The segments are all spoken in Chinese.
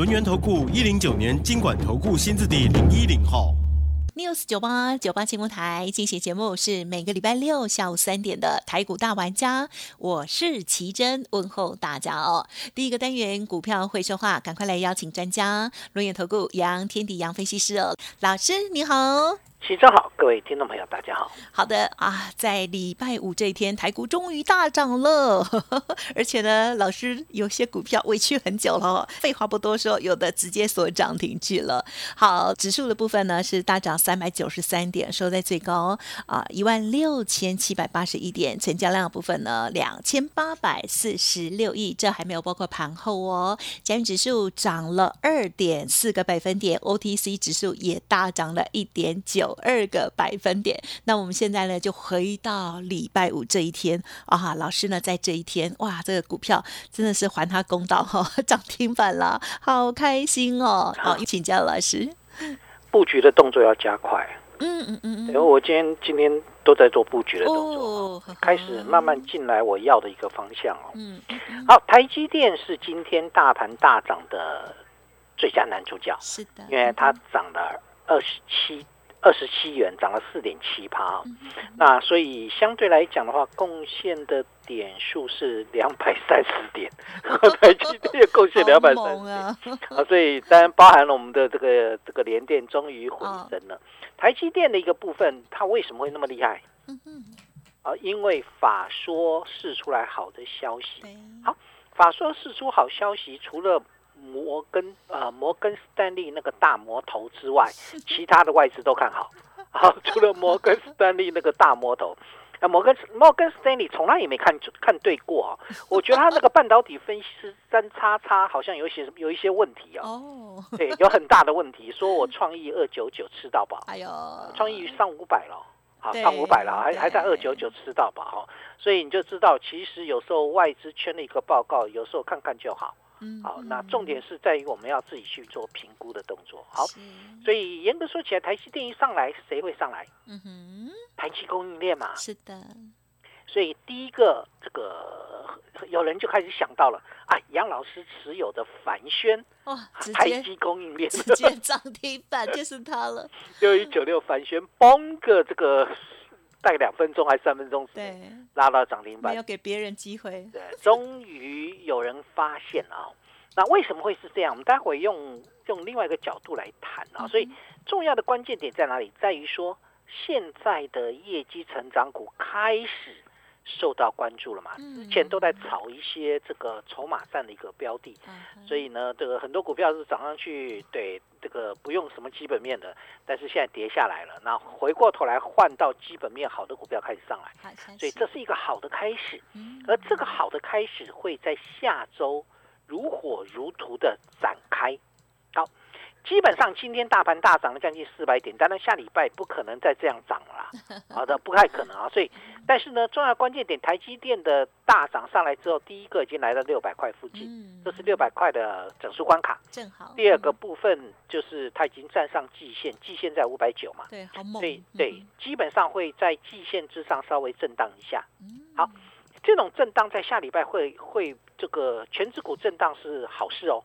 轮源投顾一零九年经管投顾新字第零一零号，news 九八九八新闻台进行节目是每个礼拜六下午三点的台股大玩家，我是奇珍，问候大家哦。第一个单元股票会说话，赶快来邀请专家轮源投顾杨天地杨分析师哦，老师你好。起早好，各位听众朋友，大家好。好的啊，在礼拜五这一天，台股终于大涨了，呵 呵而且呢，老师有些股票委屈很久了。废话不多说，有的直接锁涨停去了。好，指数的部分呢是大涨三百九十三点，收在最高啊一万六千七百八十一点。成交量部分呢两千八百四十六亿，这还没有包括盘后哦。加元指数涨了二点四个百分点，OTC 指数也大涨了一点九。二个百分点，那我们现在呢就回到礼拜五这一天。啊，老师呢在这一天，哇，这个股票真的是还他公道哈，涨停板了，好开心哦！好，请教老师，布局的动作要加快，嗯嗯嗯，因为我今天今天都在做布局的动作，开始慢慢进来我要的一个方向哦。嗯，好，台积电是今天大盘大涨的最佳男主角，是的，因为它涨了二十七。二十七元涨了四点七趴，那所以相对来讲的话，贡献的点数是两百三十点，台积电贡献两百三十点。啊，所以当然包含了我们的这个这个联电终于回升了。台积电的一个部分，它为什么会那么厉害？啊，因为法说释出来好的消息，好，法说释出好消息，除了。摩根呃，摩根斯丹利那个大魔头之外，其他的外资都看好。好，除了摩根斯丹利那个大魔头，啊，摩根摩根斯丹利从来也没看看对过啊。我觉得他那个半导体分析师三叉叉好像有一些有一些问题啊。哦，对，有很大的问题。说我创意二九九吃到饱，哎呦，创意上五百了，好上五百了，还还在二九九吃到饱哈。所以你就知道，其实有时候外资圈的一个报告，有时候看看就好。好，那重点是在于我们要自己去做评估的动作。好，所以严格说起来，台积电一上来，谁会上来？嗯哼，台积供应链嘛。是的。所以第一个，这个有人就开始想到了，啊，杨老师持有的凡轩，哇，台积供应链直接涨停板就是它了。六一九六凡轩，崩个这个。大概两分钟还是三分钟，对，拉到涨停板，没有给别人机会。对，终于有人发现啊，那为什么会是这样？我们待会用用另外一个角度来谈啊。所以重要的关键点在哪里？在于说现在的业绩成长股开始。受到关注了嘛？之前都在炒一些这个筹码战的一个标的，所以呢，这个很多股票是涨上去，对这个不用什么基本面的，但是现在跌下来了，那回过头来换到基本面好的股票开始上来，所以这是一个好的开始，而这个好的开始会在下周如火如荼的展开。好。基本上今天大盘大涨了将近四百点，当然下礼拜不可能再这样涨了，好的不太可能啊。所以，但是呢，重要关键点，台积电的大涨上来之后，第一个已经来到六百块附近，这是六百块的整数关卡。正好。第二个部分就是它已经站上季线，季线在五百九嘛。对，好猛。对对，基本上会在季线之上稍微震荡一下。好，这种震荡在下礼拜会会这个全指股震荡是好事哦。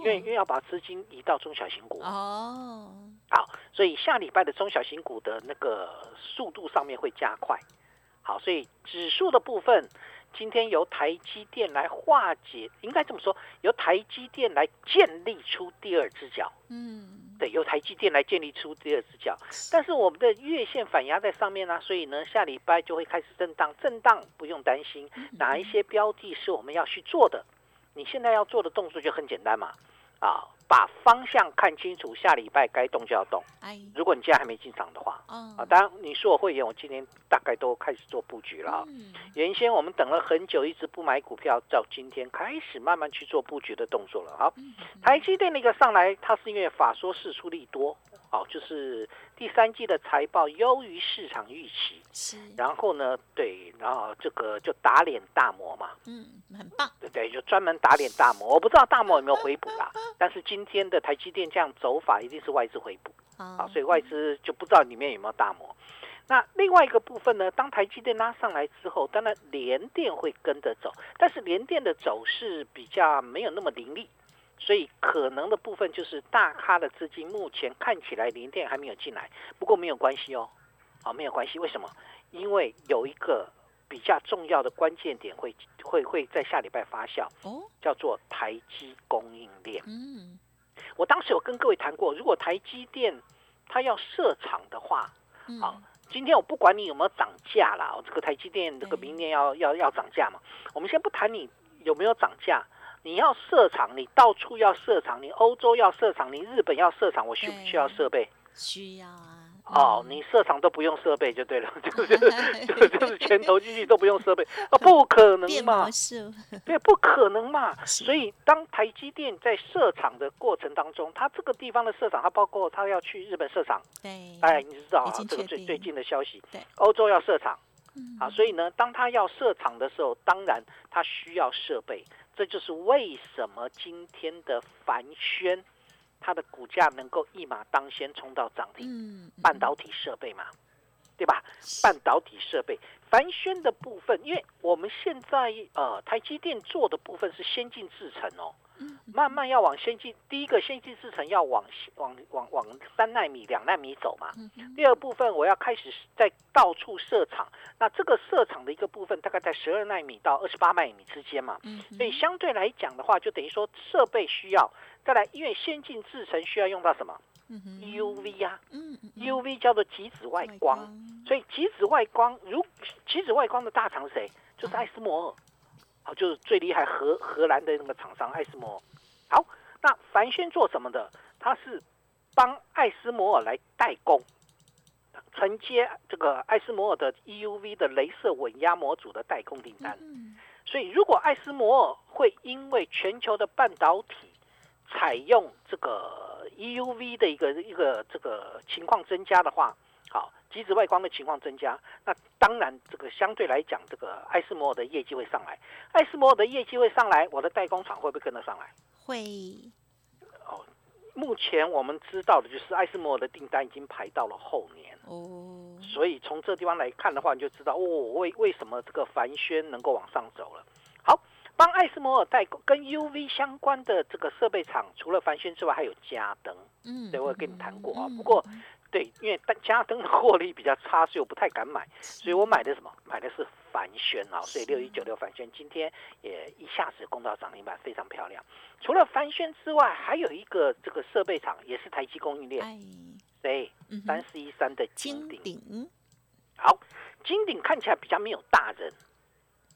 因为因为要把资金移到中小型股哦，好，所以下礼拜的中小型股的那个速度上面会加快。好，所以指数的部分，今天由台积电来化解，应该这么说，由台积电来建立出第二只脚。嗯，对，由台积电来建立出第二只脚。但是我们的月线反压在上面呢，所以呢，下礼拜就会开始震荡，震荡不用担心，哪一些标的是我们要去做的？你现在要做的动作就很简单嘛，啊，把方向看清楚，下礼拜该动就要动。哎，如果你现在还没进场的话，哦啊，当然你说我会员，我今天大概都开始做布局了啊。嗯原先我们等了很久，一直不买股票，到今天开始慢慢去做布局的动作了。好，嗯台积电那个上来，它是因为法说事出利多，哦，就是第三季的财报优于市场预期，是，然后呢，对，然后这个就打脸大摩嘛，嗯，很棒，对对，就专门打脸大摩。我不知道大摩有没有回补啦，但是今天的台积电这样走法，一定是外资回补。啊啊，所以外资就不知道里面有没有大摩。那另外一个部分呢，当台积电拉上来之后，当然联电会跟着走，但是联电的走势比较没有那么凌厉，所以可能的部分就是大咖的资金目前看起来零电还没有进来，不过没有关系哦，啊没有关系，为什么？因为有一个比较重要的关键点会会会在下礼拜发酵，哦，叫做台积供应链。嗯，我当时有跟各位谈过，如果台积电它要设厂的话，嗯好，今天我不管你有没有涨价啦，这个台积电这个明年要要要涨价嘛，我们先不谈你有没有涨价，你要设厂，你到处要设厂，你欧洲要设厂，你日本要设厂，我需不需要对。设备？需要啊，哦，嗯。你设厂都不用设备就对了，就是 就是就是钱投进去都不用设备，啊，不可能变嘛对，不可能嘛。所以当台积电在设厂的过程当中，它这个地方的设厂，它包括它要去日本设厂，对，哎，你知道啊这个最最近的消息对，欧洲要设厂嗯啊，所以呢，当他要设厂的时候，当然他需要设备，这就是为什么今天的凡轩它的股价能够一马当先冲到涨停，嗯，半导体设备嘛，对吧？半导体设备，凡轩的部分，因为我们现在呃台积电做的部分是先进制程哦，嗯慢慢要往先进，第一个先进制程要往往往往三纳米、两纳米走嘛。第二部分我要开始在到处设厂，那这个设厂的一个部分大概在十二纳米到二十八纳米之间嘛。所以相对来讲的话，就等于说设备需要，再来因为先进制程需要用到什么？UV 啊，UV 叫做极紫外光。所以极紫外光，如极紫外光的大厂是谁？就是艾斯摩尔，好，就是最厉害荷荷兰的那个厂商艾斯摩尔。好，那凡轩做什么的？他是帮艾斯摩尔来代工，承接这个艾斯摩尔的 EUV 的镭射稳压模组的代工订单。嗯所以，如果艾斯摩尔会因为全球的半导体采用这个 EUV 的一个一个这个情况增加的话，好，极紫外光的情况增加，那当然这个相对来讲，这个艾斯摩尔的业绩会上来。艾斯摩尔的业绩会上来，我的代工厂会不会跟得上来？会目前我们知道的就是艾斯摩尔的订单已经排到了后年。哦，所以从这地方来看的话，你就知道哦，为为什么这个凡轩能够往上走了。好，帮艾斯摩尔代工跟 UV 相关的这个设备厂，除了凡轩之外，还有嘉登。嗯，对我有跟你谈过啊嗯不过嗯对，因为嘉登的获利比较差，所以我不太敢买，所以我买的什么？买的是凡轩啊，所以六一九六凡轩今天也一下子攻到涨停板，非常漂亮。除了凡轩之外，还有一个这个设备厂也是台积供应链，哎，谁？嗯哼三四一三的金。鼎，好，金鼎看起来比较没有大人，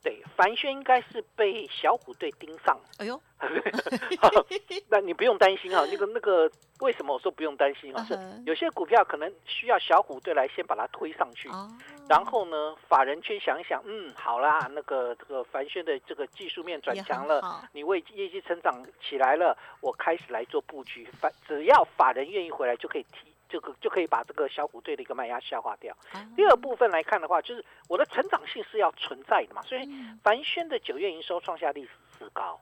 对，凡轩应该是被小虎队盯上，哎呦，那你不用担心啊，那个那个为什么我说不用担心啊？是有些股票可能需要小虎队来先把它推上去，哦，然后呢，法人圈想一想，嗯，好啦，那个这个凡轩的这个技术面转强了，你为业绩成长起来了，我开始来做布局，反只要法人愿意回来，就可以提。这个就可以把这个小股队的一个卖压消化掉。啊第二部分来看的话，就是我的成长性是要存在的嘛，所以嗯凡轩的九月营收创下历史高，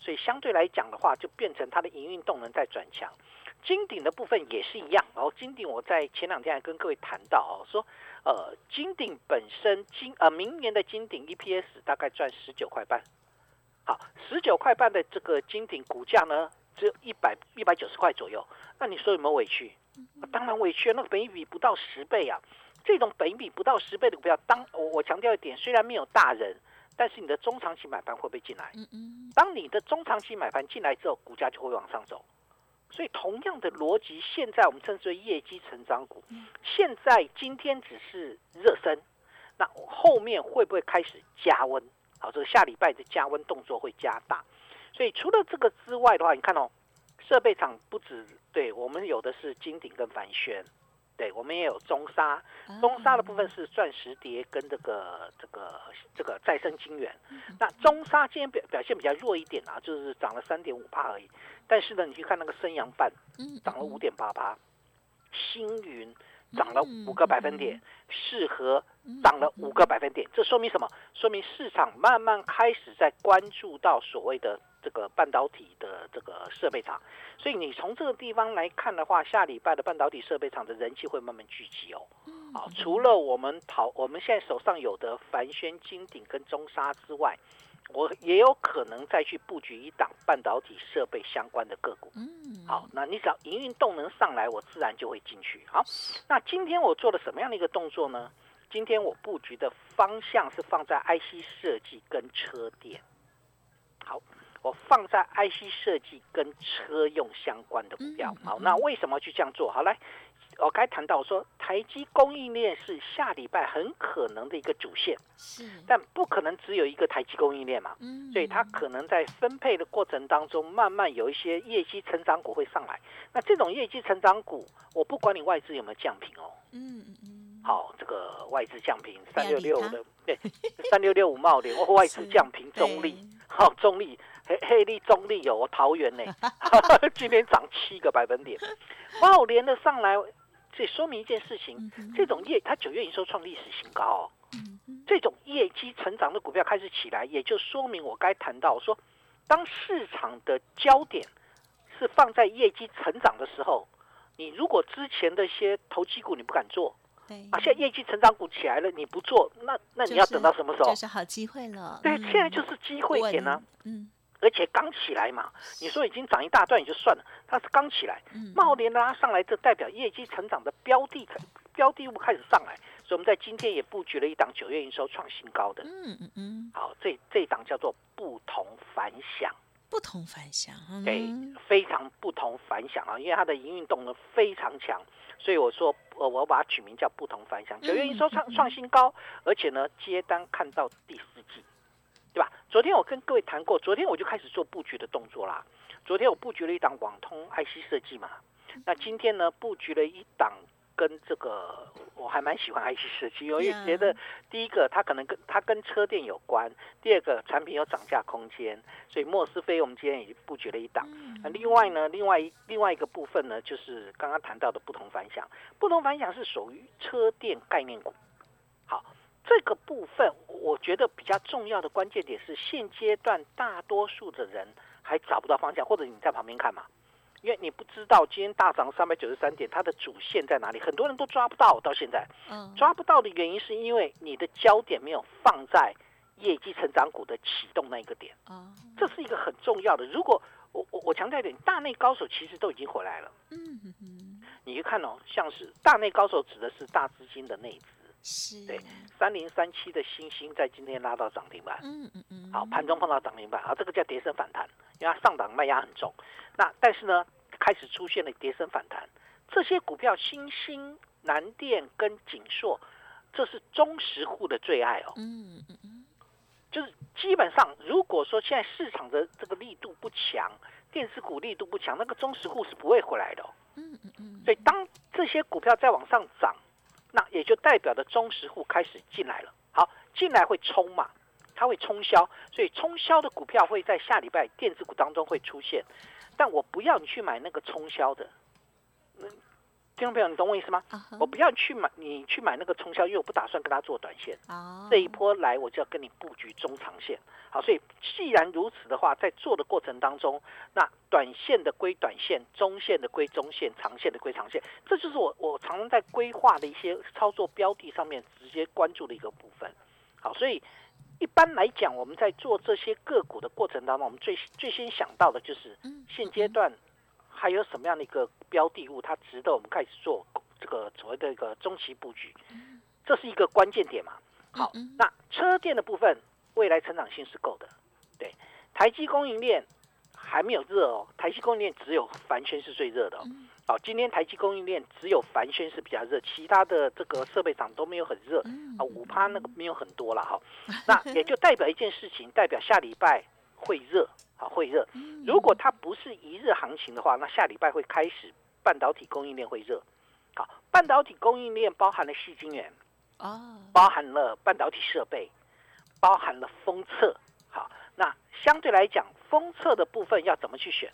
所以相对来讲的话，就变成它的营运动能在转强。金鼎的部分也是一样，然后金鼎我在前两天还跟各位谈到哦，说呃金鼎本身金呃明年的金鼎 EPS 大概赚十九块半，好，十九块半的这个金鼎股价呢只有一百一百九十块左右，那你说有没有委屈？啊当然委屈了，那个本益比不到十倍啊，这种本益比不到十倍的股票，当我我强调一点，虽然没有大人，但是你的中长期买盘会不会进来？嗯嗯，当你的中长期买盘进来之后，股价就会往上走。所以同样的逻辑，现在我们称之为业绩成长股，现在今天只是热身，那后面会不会开始加温？好，这个下礼拜的加温动作会加大。所以除了这个之外的话，你看哦，设备厂不止对我们有的是金鼎跟凡轩，对我们也有中沙，中沙的部分是钻石蝶跟这个这个这个再生晶圆。那中沙今天表表现比较弱一点啊，就是涨了三点五帕而已。但是呢，你去看那个升阳半，涨了五点八帕，星云。涨了五个百分点，适合涨了五个百分点，这说明什么？说明市场慢慢开始在关注到所谓的这个半导体的这个设备厂，所以你从这个地方来看的话，下礼拜的半导体设备厂的人气会慢慢聚集哦。好，除了我们跑我们现在手上有的凡轩、金鼎跟中沙之外。我也有可能再去布局一档半导体设备相关的个股。嗯，好，那你只要营运动能上来，我自然就会进去。好，那今天我做了什么样的一个动作呢？今天我布局的方向是放在 IC 设计跟车电。好，我放在 IC 设计跟车用相关的股票。好，那为什么去这样做？好来。我该谈到说，台积供应链是下礼拜很可能的一个主线，是，但不可能只有一个台积供应链嘛，嗯，所以它可能在分配的过程当中，慢慢有一些业绩成长股会上来。那这种业绩成长股，我不管你外资有没有降频哦，嗯嗯嗯，好，这个外资降平三六六的，对，三六六五茂联或外资降平 中立，好，中立。黑黑利中立有桃园呢，今天涨七个百分点，哇，我连了上来。这说明一件事情，这种业它九月营收创历史新高，这种业绩成长的股票开始起来，也就说明我该谈到说，当市场的焦点是放在业绩成长的时候，你如果之前的一些投机股你不敢做，对，啊，现在业绩成长股起来了你不做，那那你要等到什么时候？就是好机会了。对，现在就是机会点呢。嗯。而且刚起来嘛，你说已经涨一大段也就算了，它是刚起来，茂联拉上来，这代表业绩成长的标的标的物开始上来，所以我们在今天也布局了一档九月营收创新高的，嗯嗯嗯，好，这这一档叫做不同凡响，不同凡响，对，非常不同凡响啊，因为它的营运动能非常强，所以我说我我把它取名叫不同凡响，九月营收创创新高，而且呢接单看到第四季。对吧？昨天我跟各位谈过，昨天我就开始做布局的动作啦。昨天我布局了一档网通 IC 设计嘛，那今天呢布局了一档跟这个我还蛮喜欢 IC 设计，因为觉得第一个它可能跟它跟车电有关，第二个产品有涨价空间，所以莫斯菲我们今天已经布局了一档。那另外呢，另外一另外一个部分呢，就是刚刚谈到的不同反响，不同反响是属于车电概念股。好。这个部分，我觉得比较重要的关键点是，现阶段大多数的人还找不到方向，或者你在旁边看嘛，因为你不知道今天大涨三百九十三点，它的主线在哪里，很多人都抓不到。到现在，抓不到的原因是因为你的焦点没有放在业绩成长股的启动那一个点啊，这是一个很重要的。如果我我我强调一点，大内高手其实都已经回来了。嗯嗯嗯，你去看哦，像是大内高手指的是大资金的内资。是对三零三七的星星在今天拉到涨停板，嗯嗯嗯，好盘中碰到涨停板，啊这个叫跌升反弹，因为它上档卖压很重。那但是呢，开始出现了跌升反弹，这些股票星星、南电跟锦硕，这是中实户的最爱哦。嗯嗯嗯，就是基本上如果说现在市场的这个力度不强，电子股力度不强，那个中实户是不会回来的。嗯嗯嗯，所以当这些股票再往上涨。那也就代表着中实户开始进来了。好，进来会冲嘛？它会冲销，所以冲销的股票会在下礼拜电子股当中会出现。但我不要你去买那个冲销的。听众朋友，你懂我意思吗？我不要去买，你去买那个冲销，因为我不打算跟他做短线。这一波来，我就要跟你布局中长线。好，所以既然如此的话，在做的过程当中，那短线的归短线，中线的归中线，长线的归长线，这就是我我常常在规划的一些操作标的上面直接关注的一个部分。好，所以一般来讲，我们在做这些个股的过程当中，我们最最先想到的就是现阶段。还有什么样的一个标的物，它值得我们开始做这个所谓的一个中期布局？这是一个关键点嘛？好，那车电的部分，未来成长性是够的。对，台积供应链还没有热哦，台积供应链只有凡轩是最热的。好，今天台积供应链只有凡轩是比较热，其他的这个设备厂都没有很热啊，五趴那个没有很多了哈。那也就代表一件事情，代表下礼拜。会热，好会热。嗯如果它不是一日行情的话，那下礼拜会开始半导体供应链会热。好，半导体供应链包含了细晶圆，哦，包含了半导体设备，包含了封测。好，那相对来讲，封测的部分要怎么去选？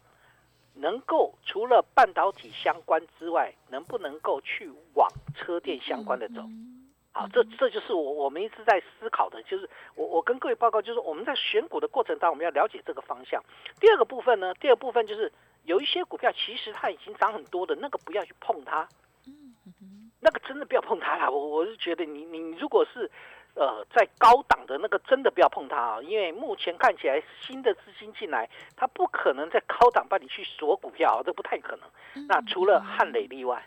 能够除了半导体相关之外，能不能够去往车电相关的走？嗯好，这这就是我我们一直在思考的，就是我我跟各位报告，就是我们在选股的过程当中，我们要了解这个方向。第二个部分呢，第二部分就是有一些股票其实它已经涨很多的，那个不要去碰它，那个真的不要碰它啦。我我是觉得你你如果是呃在高档的那个，真的不要碰它啊，因为目前看起来新的资金进来，它不可能在高档帮你去锁股票，这不太可能。那除了汉磊例外。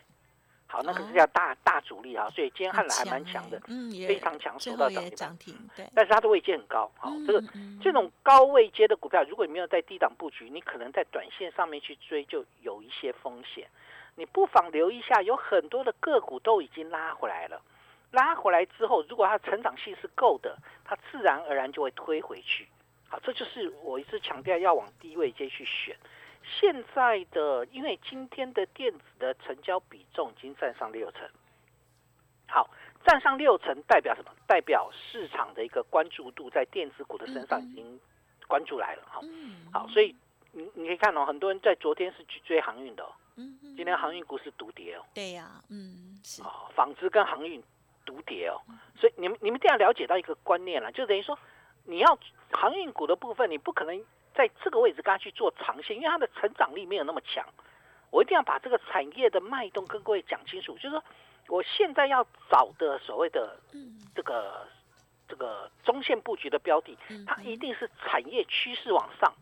好，那可是叫大大主力啊，所以今天汉磊还蛮强的，嗯，非常强，最后也收到涨停板涨。停，对，但是它的位阶很高，好、这个嗯这种高位阶的股票，如果你没有在低档布局，你可能在短线上面去追就有一些风险。你不妨留意一下，有很多的个股都已经拉回来了。拉回来之后，如果它成长性是够的，它自然而然就会推回去。好，这就是我一直强调要往低位阶去选。现在的，因为今天的电子的成交比重已经占上六成，好，占上六成代表什么？代表市场的一个关注度在电子股的身上已经关注来了。好，嗯。好，所以你你可以看哦，很多人在昨天是去追航运的、今天航运股是独跌哦，对呀，嗯是，啊，纺织跟航运独跌哦，所以你们你们一定要了解到一个观念了，就等于说你要航运股的部分，你不可能在这个位置跟他去做长线，因为它的成长力没有那么强。我一定要把这个产业的脉动跟各位讲清楚，就是说我现在要找的所谓的嗯这个这个中线布局的标的，嗯它一定是产业趋势往上，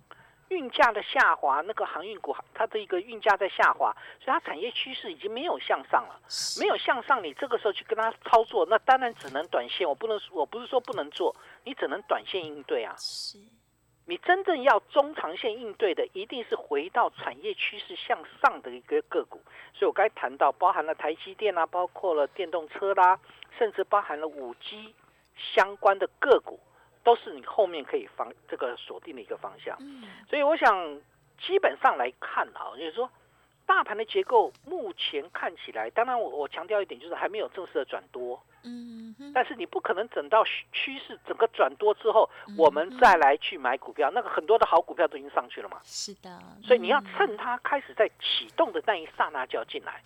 运价的下滑，那个航运股它的一个运价在下滑，所以它产业趋势已经没有向上了。没有向上，你这个时候去跟它操作，那当然只能短线。我不能，我不是说不能做，你只能短线应对啊。是，你真正要中长线应对的，一定是回到产业趋势向上的一个个股。所以我刚才谈到，包含了台积电啊，包括了电动车啦，甚至包含了五 G 相关的个股，都是你后面可以防这个锁定的一个方向。嗯所以我想，基本上来看啊，就是说，大盘的结构目前看起来，当然我我强调一点，就是还没有正式的转多，嗯但是你不可能等到趋趋势整个转多之后，我们再来去买股票，那个很多的好股票都已经上去了嘛，是的，所以你要嗯趁它开始在启动的那一刹那就要进来。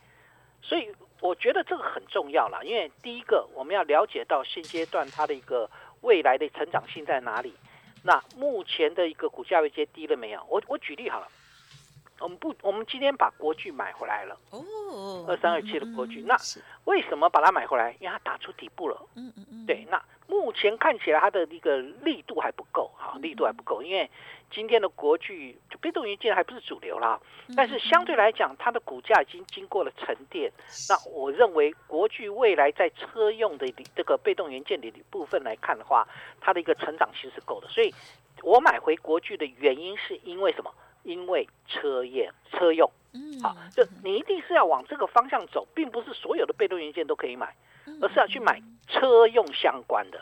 所以我觉得这个很重要啦，因为第一个我们要了解到现阶段它的一个未来的成长性在哪里。那目前的一个股价位阶低了没有？我我举例好了，我们不，我们今天把国巨买回来了，哦，二三二七的国巨那为什么把它买回来？因为它打出底部了。嗯嗯嗯，对，那目前看起来它的一个力度还不够，哈，力度还不够，因为今天的国巨就被动元件还不是主流啦，但是相对来讲，它的股价已经经过了沉淀。那我认为国巨未来在车用的这个被动元件的部分来看的话，它的一个成长性是够的，所以我买回国巨的原因是因为什么？因为车业车用。嗯好，就你一定是要往这个方向走，并不是所有的被动元件都可以买，嗯而是要去买车用相关的。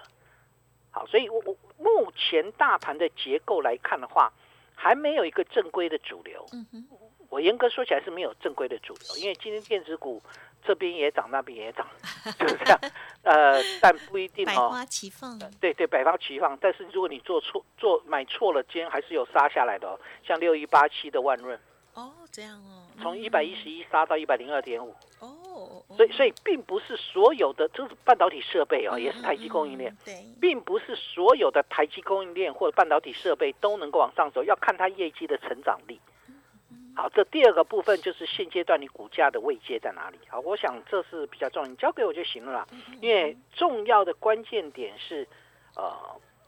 好，所以我我目前大盘的结构来看的话，还没有一个正规的主流。嗯哼我严格说起来是没有正规的主流，因为今天电子股这边也涨，那边也涨，就是这样。呃，但不一定哦。百花齐放，对对，百花齐放。但是如果你做错做买错了，今天还是有杀下来的哦。像六一八七的万润，哦，这样哦，从一百一十一杀到一百零二点五。哦，所以，所以并不是所有的，就是半导体设备哦，也是台积供应链，嗯，对，并不是所有的台积供应链或者半导体设备都能够往上走，要看它业绩的成长力。好，这第二个部分就是现阶段你股价的位阶在哪里？好，我想这是比较重要，你交给我就行了啦。因为重要的关键点是，呃，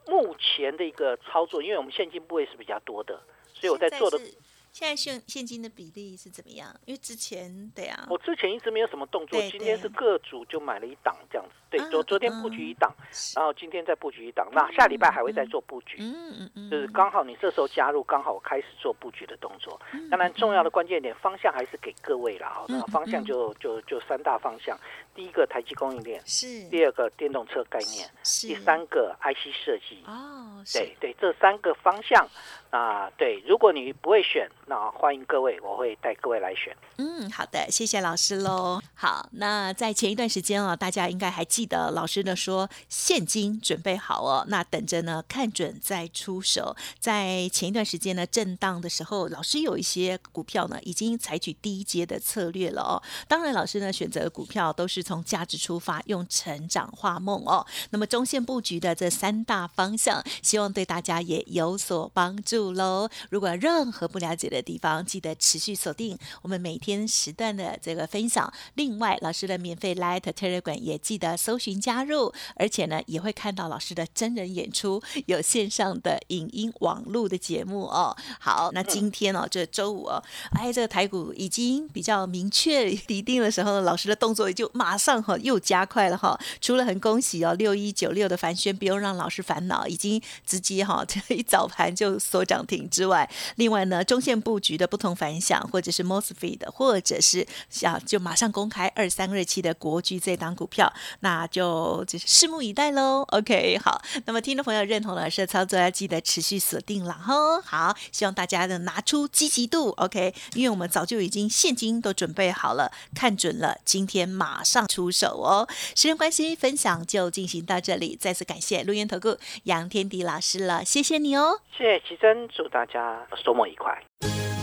目前的一个操作，因为我们现金部位是比较多的，所以我在做的现，在现现金的比例是怎么样？因为之前对啊，我之前一直没有什么动作，对今天是各组就买了一档这样子。对，昨昨天布局一档，然后今天再布局一档，那下礼拜还会再做布局。嗯嗯嗯，就是刚好你这时候加入，刚好我开始做布局的动作。当然，重要的关键点方向还是给各位啦。哦，那嗯方向就就就三大方向：第一个台积供应链，是第二个电动车概念，是第三个 IC 设计。哦，对对，这三个方向啊，对，如果你不会选，那欢迎各位，我会带各位来选。嗯，好的，谢谢老师喽。好，那在前一段时间哦，大家应该还记得老师呢说现金准备好哦，那等着呢看准再出手。在前一段时间呢震荡的时候，老师有一些股票呢已经采取低阶的策略了哦。当然，老师呢选择的股票都是从价值出发，用成长画梦哦。那么中线布局的这三大方向，希望对大家也有所帮助喽。如果任何不了解的地方，记得持续锁定我们每天时段的这个分享。另外，老师的免费 Light Telegram 也记得搜寻加入，而且呢也会看到老师的真人演出，有线上的影音网络的节目哦。好，那今天哦，这周五哦，哎，这个台股已经比较明确 拟定的时候呢，老师的动作也就马上哈又加快了哈。除了很恭喜哦，六一九六的凡轩不用让老师烦恼，已经直接哈 这一早盘就锁涨停之外，另外呢，中线布局的不同反响，或者是 MOSFET 的，或者是啊就马上公开二三二七的国巨这档股票，那就就是拭目以待喽。OK，好，那么听众朋友认同老师的操作，要记得持续锁定了哈。好，希望大家的拿出积极度，OK，因为我们早就已经现金都准备好了，看准了，今天马上出手哦。时间关系，分享就进行到这里，再次感谢陆源投顾杨天迪老师了，谢谢你哦。谢谢奇珍，祝大家周末愉快。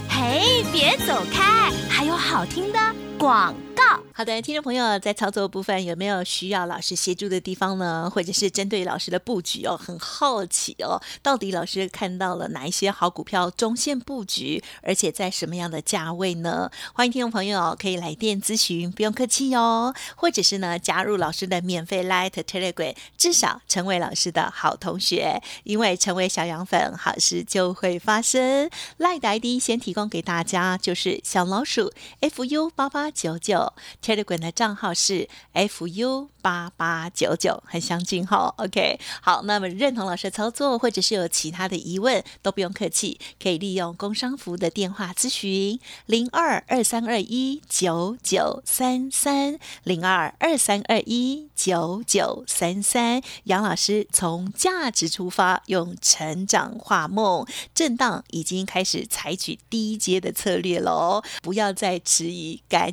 嘿，别走开，还有好听的广告。好的，听众朋友，在操作部分有没有需要老师协助的地方呢？或者是针对老师的布局哦，很好奇哦，到底老师看到了哪一些好股票中线布局，而且在什么样的价位呢？欢迎听众朋友可以来电咨询，不用客气哦，或者是呢加入老师的免费 Light Telegram，至少成为老师的好同学，因为成为小羊粉，好事就会发生。Light ID 先提供给大家，就是小老鼠 fu 八八九九，Telegram 的账号是 fu 八八九九，很相近哈。OK，好，那么认同老师的操作，或者是有其他的疑问，都不用客气，可以利用工商服的电话咨询零二二三二一九九三三零二二三二一九九三三。杨老师从价值出发，用成长画梦，震荡已经开始采取低阶的策略喽，不要再迟疑，赶